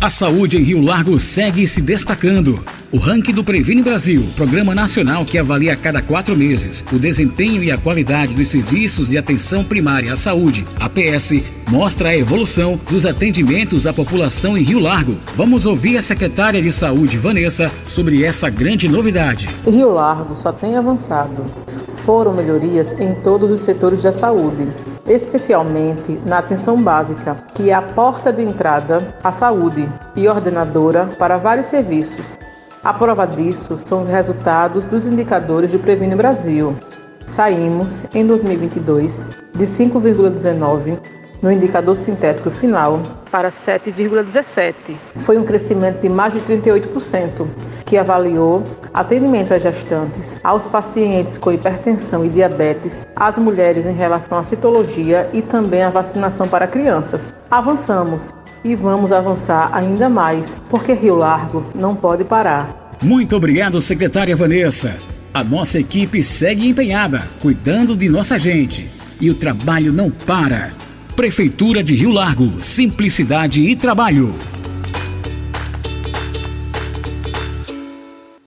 A saúde em Rio Largo segue se destacando. O ranking do Previne Brasil, programa nacional que avalia a cada quatro meses o desempenho e a qualidade dos serviços de atenção primária à saúde, APS, mostra a evolução dos atendimentos à população em Rio Largo. Vamos ouvir a secretária de Saúde, Vanessa, sobre essa grande novidade. Rio Largo só tem avançado. Foram melhorias em todos os setores da saúde especialmente na atenção básica, que é a porta de entrada à saúde e ordenadora para vários serviços. A prova disso são os resultados dos indicadores do Previne Brasil. Saímos, em 2022, de 5,19 no indicador sintético final para 7,17. Foi um crescimento de mais de 38%, que avaliou atendimento às gestantes, aos pacientes com hipertensão e diabetes, às mulheres em relação à citologia e também a vacinação para crianças. Avançamos e vamos avançar ainda mais, porque Rio Largo não pode parar. Muito obrigado, secretária Vanessa. A nossa equipe segue empenhada, cuidando de nossa gente. E o trabalho não para. Prefeitura de Rio Largo, simplicidade e trabalho.